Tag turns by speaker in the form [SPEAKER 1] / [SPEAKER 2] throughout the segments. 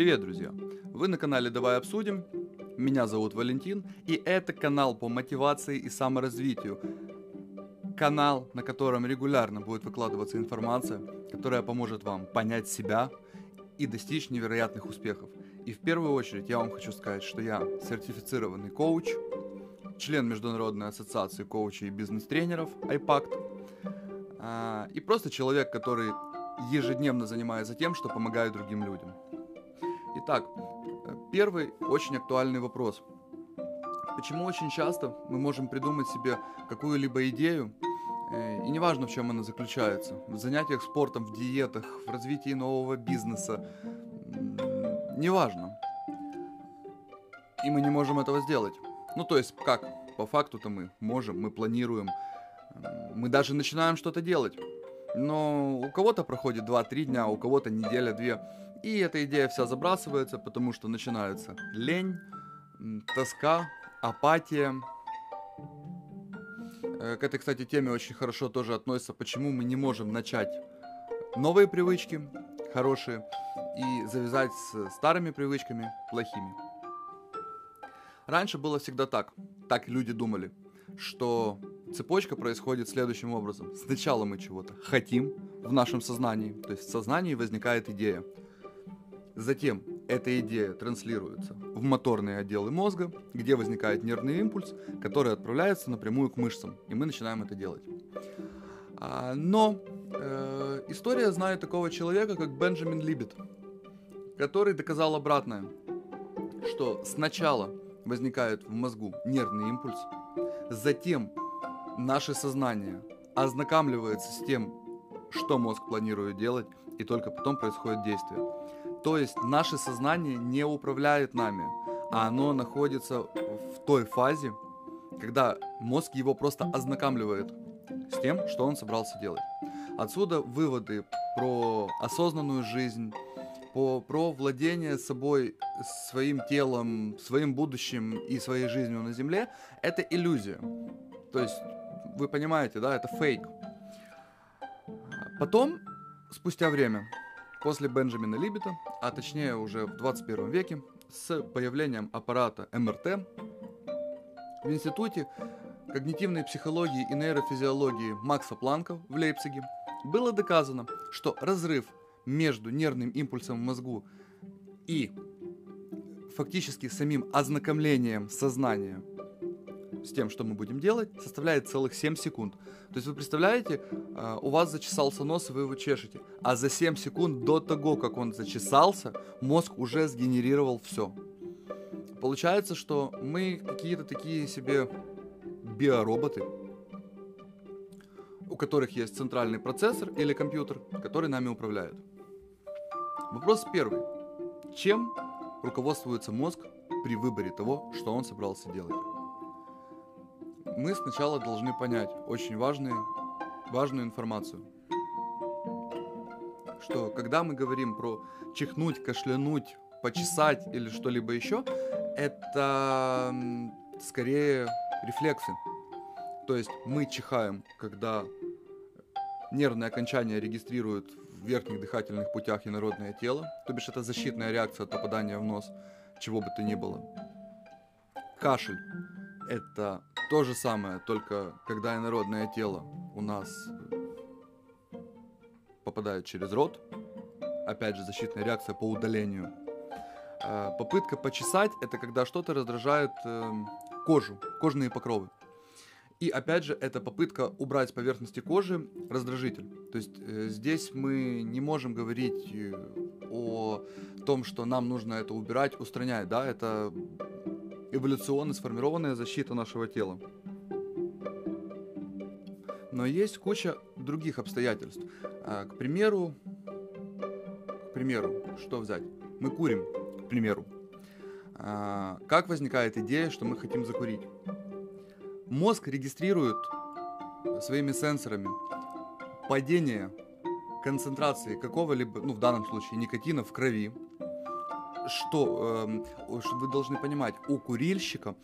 [SPEAKER 1] Привет, друзья! Вы на канале Давай обсудим. Меня зовут Валентин, и это канал по мотивации и саморазвитию. Канал, на котором регулярно будет выкладываться информация, которая поможет вам понять себя и достичь невероятных успехов. И в первую очередь я вам хочу сказать, что я сертифицированный коуч, член Международной ассоциации коучей и бизнес-тренеров IPACT, а, и просто человек, который ежедневно занимается тем, что помогает другим людям. Итак, первый очень актуальный вопрос. Почему очень часто мы можем придумать себе какую-либо идею, э, и неважно, в чем она заключается, в занятиях спортом, в диетах, в развитии нового бизнеса, неважно. И мы не можем этого сделать. Ну, то есть, как? По факту-то мы можем, мы планируем, мы даже начинаем что-то делать. Но у кого-то проходит 2-3 дня, у кого-то неделя-две. И эта идея вся забрасывается, потому что начинается лень, тоска, апатия. Э, к этой, кстати, теме очень хорошо тоже относится, почему мы не можем начать новые привычки хорошие и завязать с старыми привычками плохими. Раньше было всегда так, так люди думали, что цепочка происходит следующим образом. Сначала мы чего-то хотим в нашем сознании, то есть в сознании возникает идея. Затем эта идея транслируется в моторные отделы мозга, где возникает нервный импульс, который отправляется напрямую к мышцам, и мы начинаем это делать. А, но э, история знает такого человека, как Бенджамин Либет, который доказал обратное, что сначала возникает в мозгу нервный импульс, затем наше сознание ознакомливается с тем, что мозг планирует делать, и только потом происходит действие. То есть наше сознание не управляет нами, а оно находится в той фазе, когда мозг его просто ознакомливает с тем, что он собрался делать. Отсюда выводы про осознанную жизнь, по, про владение собой, своим телом, своим будущим и своей жизнью на Земле, это иллюзия. То есть, вы понимаете, да, это фейк. Потом, спустя время, после Бенджамина Либета, а точнее уже в 21 веке, с появлением аппарата МРТ, в Институте когнитивной психологии и нейрофизиологии Макса Планка в Лейпциге было доказано, что разрыв между нервным импульсом в мозгу и фактически самим ознакомлением сознания с тем, что мы будем делать, составляет целых 7 секунд. То есть вы представляете, а, у вас зачесался нос, и вы его чешете, а за 7 секунд до того, как он зачесался, мозг уже сгенерировал все. Получается, что мы какие-то такие себе биороботы, у которых есть центральный процессор или компьютер, который нами управляет. Вопрос первый. Чем руководствуется мозг при выборе того, что он собрался делать? Мы сначала должны понять очень важную, важную информацию. Что когда мы говорим про чихнуть, кашлянуть, почесать или что-либо еще, это скорее рефлексы. То есть мы чихаем, когда нервные окончания регистрируют в верхних дыхательных путях инородное тело, то бишь это защитная реакция от попадания в нос, чего бы то ни было. Кашель – это то же самое, только когда инородное тело у нас попадает через рот, опять же защитная реакция по удалению. А, попытка почесать – это когда что-то раздражает эм, кожу, кожные покровы. И опять же, это попытка убрать с поверхности кожи раздражитель. То есть э, здесь мы не можем говорить э, о том, что нам нужно это убирать, устранять. Да? Это эволюционно сформированная защита нашего тела. Но есть куча других обстоятельств. А, к примеру, к примеру, что взять? Мы курим, к примеру. А, как возникает идея, что мы хотим закурить? Мозг регистрирует своими сенсорами падение концентрации какого-либо, ну в данном случае никотина в крови, что, э, что вы должны понимать, у курильщика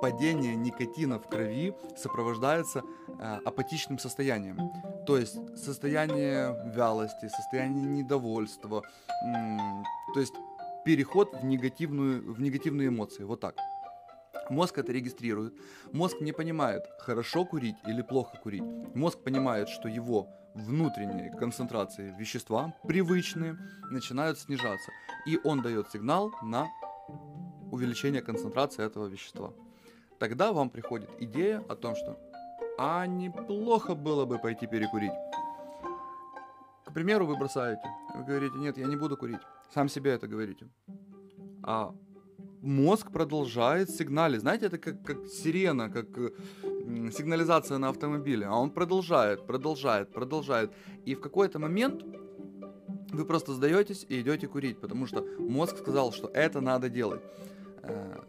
[SPEAKER 1] падение никотина в крови сопровождается э, апатичным состоянием. То есть состояние вялости, состояние недовольства, то есть переход в, негативную, в негативные эмоции. Вот так. Мозг это регистрирует. Мозг не понимает, хорошо курить или плохо курить. Мозг понимает, что его внутренние концентрации вещества, привычные, начинают снижаться. И он дает сигнал на увеличение концентрации этого вещества. Тогда вам приходит идея о том, что а неплохо было бы пойти перекурить. К примеру, вы бросаете. Вы говорите, нет, я не буду курить. Сам себе это говорите. А мозг продолжает сигналить. Знаете, это как, как сирена, как сигнализация на автомобиле. А он продолжает, продолжает, продолжает. И в какой-то момент вы просто сдаетесь и идете курить, потому что мозг сказал, что это надо делать. Э,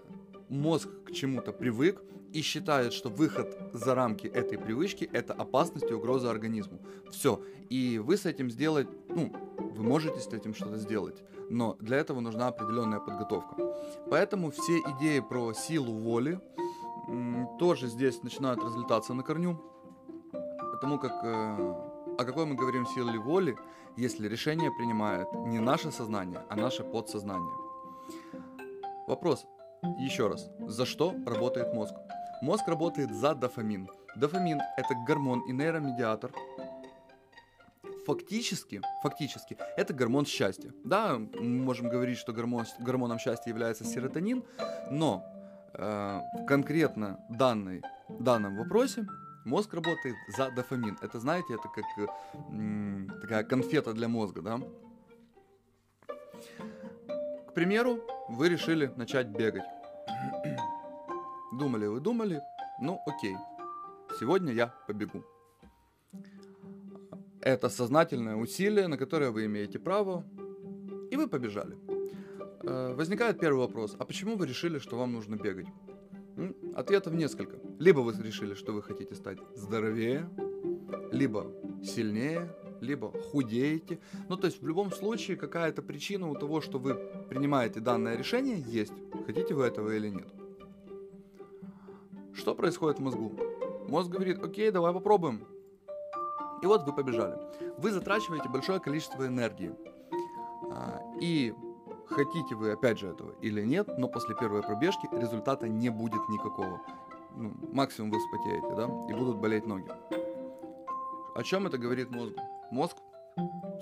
[SPEAKER 1] мозг к чему-то привык и считает, что выход за рамки этой привычки это опасность и угроза организму. Все. И вы с этим сделать, ну, вы можете с этим что-то сделать, но для этого нужна определенная подготовка. Поэтому все идеи про силу воли тоже здесь начинают разлетаться на корню, потому как э, о какой мы говорим силе воли, если решение принимает не наше сознание, а наше подсознание. Вопрос, еще раз, за что работает мозг? Мозг работает за дофамин. Дофамин – это гормон и нейромедиатор. Фактически, фактически, это гормон счастья. Да, мы можем говорить, что гормон, гормоном счастья является серотонин, но э, конкретно данной, данном вопросе мозг работает за дофамин. Это, знаете, это как э, такая конфета для мозга, да? К примеру, вы решили начать бегать. Думали вы, думали, ну окей, сегодня я побегу. Это сознательное усилие, на которое вы имеете право, и вы побежали. Э, возникает первый вопрос, а почему вы решили, что вам нужно бегать? Ответов несколько. Либо вы решили, что вы хотите стать здоровее, либо сильнее, либо худеете. Ну, то есть в любом случае какая-то причина у того, что вы принимаете данное решение, есть. Хотите вы этого или нет. Что происходит в мозгу? Мозг говорит, окей, давай попробуем. И вот вы побежали. Вы затрачиваете большое количество энергии. А, и хотите вы опять же этого или нет, но после первой пробежки результата не будет никакого. Ну, максимум вы вспотеете, да, и будут болеть ноги. О чем это говорит мозгу? Мозг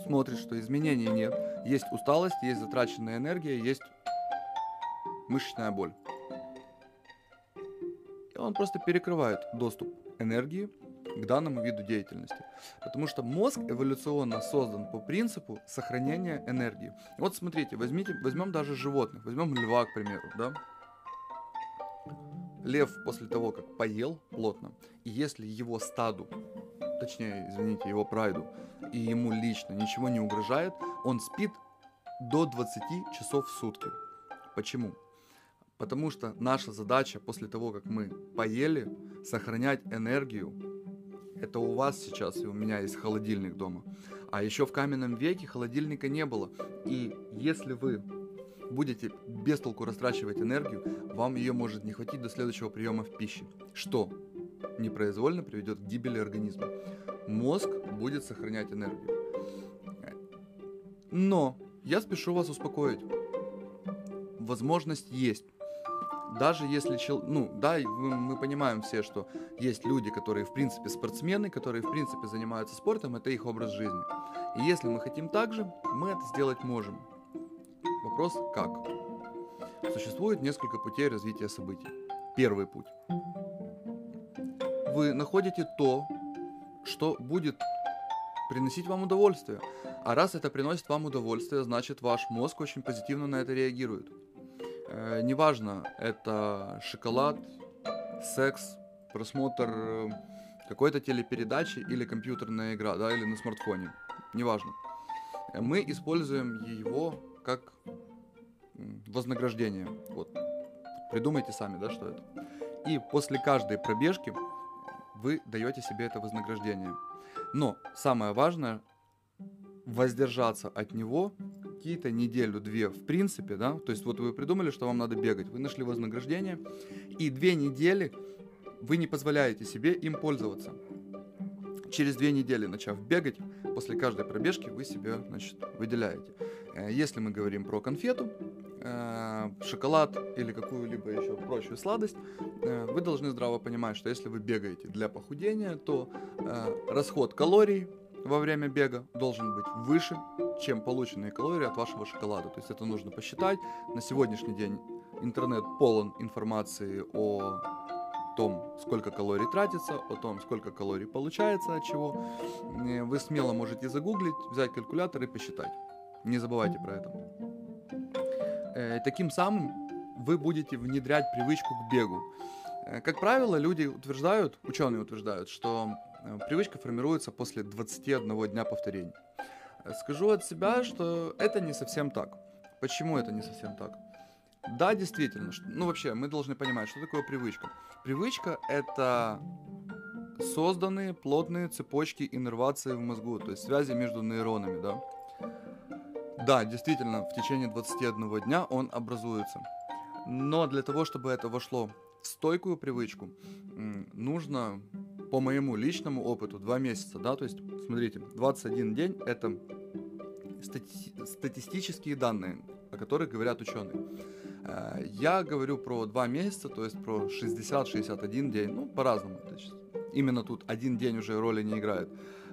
[SPEAKER 1] смотрит, что изменений нет. Есть усталость, есть затраченная энергия, есть мышечная боль. И он просто перекрывает доступ энергии к данному виду деятельности. Потому что мозг эволюционно создан по принципу сохранения энергии. Вот смотрите, возьмите, возьмем даже животных, возьмем льва, к примеру, да? Лев после того, как поел плотно, и если его стаду точнее, извините, его прайду, и ему лично ничего не угрожает, он спит до 20 часов в сутки. Почему? Потому что наша задача после того, как мы поели, сохранять энергию. Это у вас сейчас и у меня есть холодильник дома. А еще в каменном веке холодильника не было. И если вы будете без толку растрачивать энергию, вам ее может не хватить до следующего приема в пищи. Что непроизвольно приведет к гибели организма. Мозг будет сохранять энергию. Но я спешу вас успокоить. Возможность есть. Даже если, ну, да, мы понимаем все, что есть люди, которые, в принципе, спортсмены, которые, в принципе, занимаются спортом, это их образ жизни. И если мы хотим так же, мы это сделать можем. Вопрос как? Существует несколько путей развития событий. Первый путь вы находите то, что будет приносить вам удовольствие. А раз это приносит вам удовольствие, значит ваш мозг очень позитивно на это реагирует. Э, неважно, это шоколад, секс, просмотр э, какой-то телепередачи или компьютерная игра, да, или на смартфоне. Неважно. Мы используем его как вознаграждение. Вот. Придумайте сами, да, что это. И после каждой пробежки вы даете себе это вознаграждение. Но самое важное воздержаться от него какие-то неделю-две в принципе, да, то есть вот вы придумали, что вам надо бегать, вы нашли вознаграждение, и две недели вы не позволяете себе им пользоваться. Через две недели, начав бегать, после каждой пробежки вы себе, значит, выделяете. Э, если мы говорим про конфету, э, шоколад или какую-либо еще прочую сладость, э, вы должны здраво понимать, что если вы бегаете для похудения, то расход калорий во время бега должен быть выше, чем полученные калории от вашего шоколада. То есть это нужно посчитать. На сегодняшний день интернет полон информации о том, сколько калорий тратится, о том, сколько калорий получается от чего. Вы смело можете загуглить, взять калькулятор и посчитать. Не забывайте про это. Э, таким самым вы будете внедрять привычку к бегу. Э, как правило, люди утверждают, ученые утверждают, что привычка формируется после 21 дня повторений. Скажу от себя, что это не совсем так. Почему это не совсем так? Да, действительно. Ну, вообще, мы должны понимать, что такое привычка. Привычка — это созданные плотные цепочки иннервации в мозгу, то есть связи между нейронами, да. Да, действительно, в течение 21 дня он образуется. Но для того, чтобы это вошло в стойкую привычку, нужно, по моему личному опыту, 2 месяца, да, то есть, смотрите, 21 день — это стати- статистические данные, о которых говорят ученые. Э, я говорю про 2 месяца, то есть про 60-61 день, ну, по-разному. Именно тут один день уже роли не играет.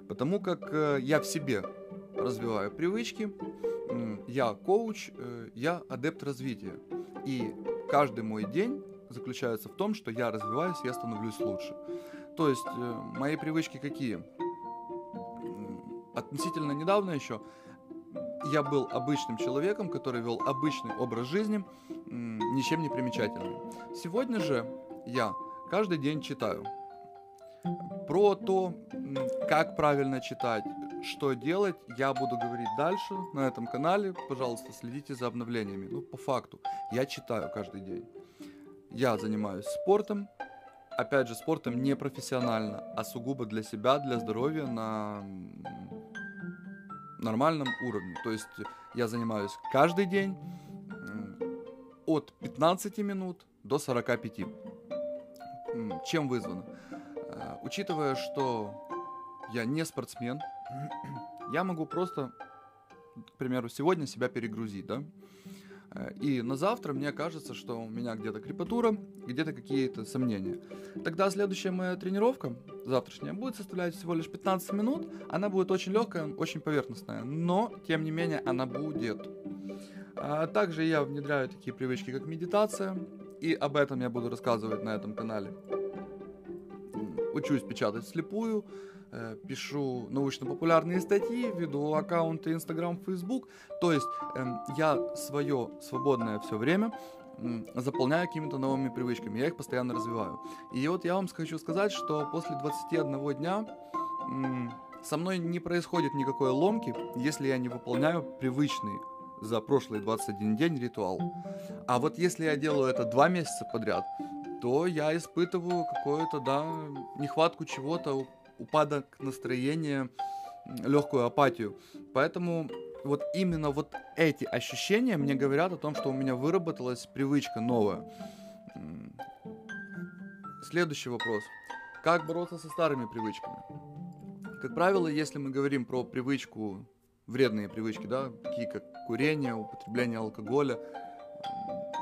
[SPEAKER 1] Потому как э, я в себе развиваю привычки, я коуч, э, я адепт развития. И каждый мой день заключается в том, что я развиваюсь, я становлюсь лучше. То есть мои привычки какие? Относительно недавно еще я был обычным человеком, который вел обычный образ жизни, ничем не примечательный. Сегодня же я каждый день читаю про то, как правильно читать, что делать, я буду говорить дальше на этом канале. Пожалуйста, следите за обновлениями. Ну, по факту, я читаю каждый день. Я занимаюсь спортом. Опять же, спортом не профессионально, а сугубо для себя, для здоровья, на нормальном уровне. То есть я занимаюсь каждый день от 15 минут до 45. Чем вызвано? Э, учитывая, что я не спортсмен, я могу просто, к примеру, сегодня себя перегрузить, да? Э, и на завтра мне кажется, что у меня где-то крепатура, где-то какие-то сомнения. Тогда следующая моя тренировка, завтрашняя, будет составлять всего лишь 15 минут. Она будет очень легкая, очень поверхностная, но, тем не менее, она будет. А также я внедряю такие привычки, как медитация, и об этом я буду рассказывать на этом канале. Учусь печатать слепую, Э, пишу научно-популярные статьи, веду аккаунты Instagram, Facebook. То есть э, я свое свободное все время заполняю какими-то новыми привычками, я их постоянно развиваю. И вот я вам хочу сказать, что после 21 дня со мной не происходит никакой ломки, если я не выполняю привычный за прошлый 21 день ритуал. А вот если я делаю это два месяца подряд, то я испытываю какую-то, да, нехватку чего-то, упадок настроения, легкую апатию. Поэтому вот именно вот эти ощущения мне говорят о том, что у меня выработалась привычка новая. Следующий вопрос. Как бороться со старыми привычками? Как правило, если мы говорим про привычку, вредные привычки, да, такие как курение, употребление алкоголя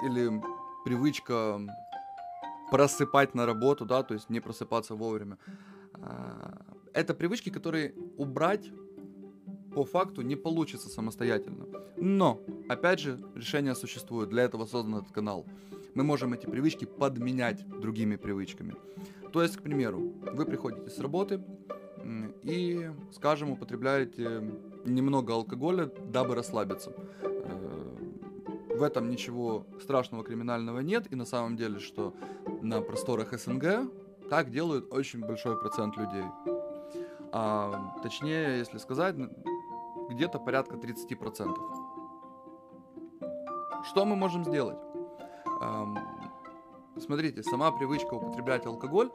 [SPEAKER 1] или привычка просыпать на работу, да, то есть не просыпаться вовремя, а, это привычки, которые убрать по факту не получится самостоятельно. Но, опять же, решение существует. Для этого создан этот канал. Мы можем эти привычки подменять другими привычками. То есть, к примеру, вы приходите с работы и, скажем, употребляете немного алкоголя, дабы расслабиться. Э, в этом ничего страшного криминального нет. И на самом деле, что на просторах СНГ так делают очень большой процент людей. А, точнее, если сказать, где-то порядка 30%. Что мы можем сделать? Смотрите, сама привычка употреблять алкоголь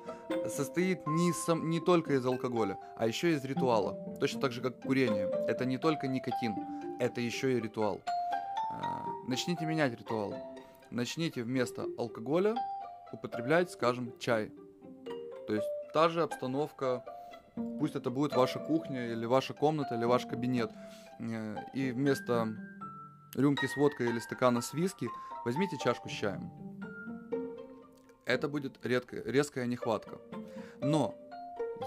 [SPEAKER 1] состоит не, сам, не только из алкоголя, а еще из ритуала. Точно так же, как курение. Это не только никотин, это еще и ритуал. А, начните менять ритуал. Начните вместо алкоголя употреблять, скажем, чай. То есть та же обстановка, пусть это будет ваша кухня или ваша комната или ваш кабинет. Э, и вместо рюмки с водкой или стакана с виски, возьмите чашку с чаем. Это будет редко, резкая нехватка. Но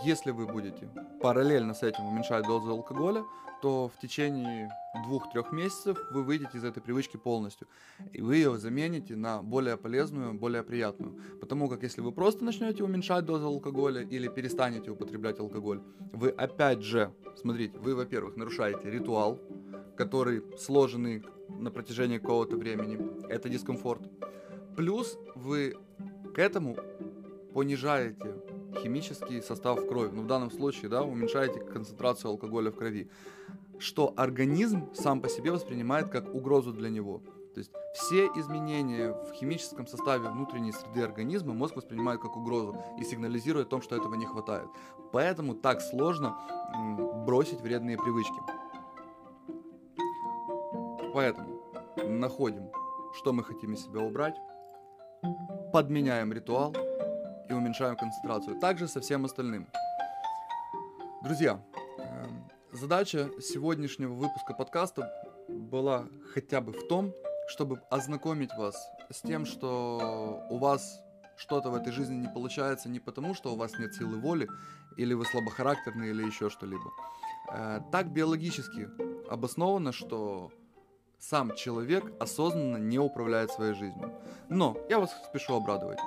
[SPEAKER 1] если вы будете параллельно с этим уменьшать дозу алкоголя, то в течение двух-трех месяцев вы выйдете из этой привычки полностью. И вы ее замените на более полезную, более приятную. Потому как если вы просто начнете уменьшать дозу алкоголя или перестанете употреблять алкоголь, вы опять же, смотрите, вы, во-первых, нарушаете ритуал, который сложенный на протяжении какого-то времени. Это дискомфорт. Плюс вы к этому понижаете химический состав в крови. Ну, в данном случае, да, уменьшаете концентрацию алкоголя в крови. Что организм сам по себе воспринимает как угрозу для него. То есть все изменения в химическом составе внутренней среды организма мозг воспринимает как угрозу и сигнализирует о том, что этого не хватает. Поэтому так сложно бросить вредные привычки. Поэтому находим, что мы хотим из себя убрать, подменяем ритуал, и уменьшаем концентрацию. Также со всем остальным. Друзья, задача сегодняшнего выпуска подкаста была хотя бы в том, чтобы ознакомить вас с тем, что у вас что-то в этой жизни не получается не потому, что у вас нет силы воли, или вы слабохарактерны, или еще что-либо. Э, так биологически обосновано, что сам человек осознанно не управляет своей жизнью. Но я вас спешу обрадовать.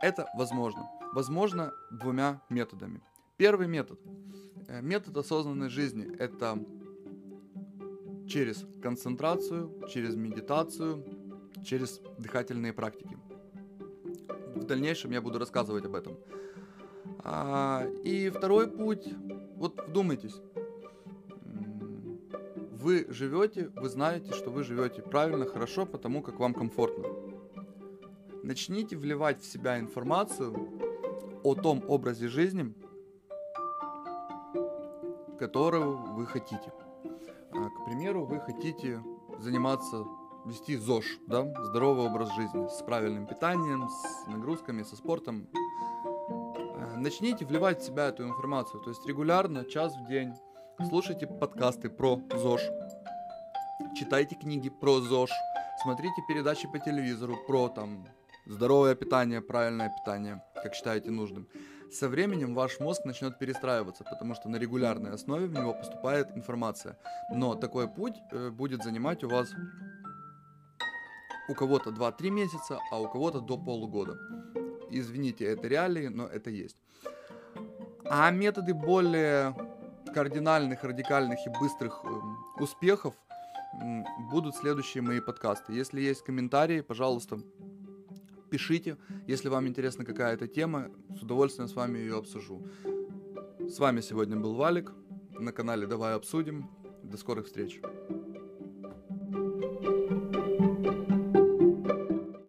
[SPEAKER 1] Это возможно. Возможно двумя методами. Первый метод. Э, метод осознанной жизни – это через концентрацию, через медитацию, через дыхательные практики. В дальнейшем я буду рассказывать об этом. А, и второй путь, вот вдумайтесь, вы живете, вы знаете, что вы живете правильно, хорошо, потому как вам комфортно начните вливать в себя информацию о том образе жизни, которого вы хотите. А, к примеру, вы хотите заниматься, вести ЗОЖ, да, здоровый образ жизни, с правильным питанием, с нагрузками, со спортом. А, начните вливать в себя эту информацию, то есть регулярно, час в день. Слушайте подкасты про ЗОЖ, читайте книги про ЗОЖ, смотрите передачи по телевизору про там здоровое питание, правильное питание, как считаете нужным, со временем ваш мозг начнет перестраиваться, потому что на регулярной основе в него поступает информация. Но такой путь э, будет занимать у вас у кого-то 2-3 месяца, а у кого-то до полугода. Извините, это реалии, но это есть. А методы более кардинальных, радикальных и быстрых э, успехов будут следующие мои подкасты. Если есть комментарии, пожалуйста, пишите. Если вам интересна какая-то тема, с удовольствием с вами ее обсужу. С вами сегодня был Валик на канале Давай обсудим. До скорых встреч.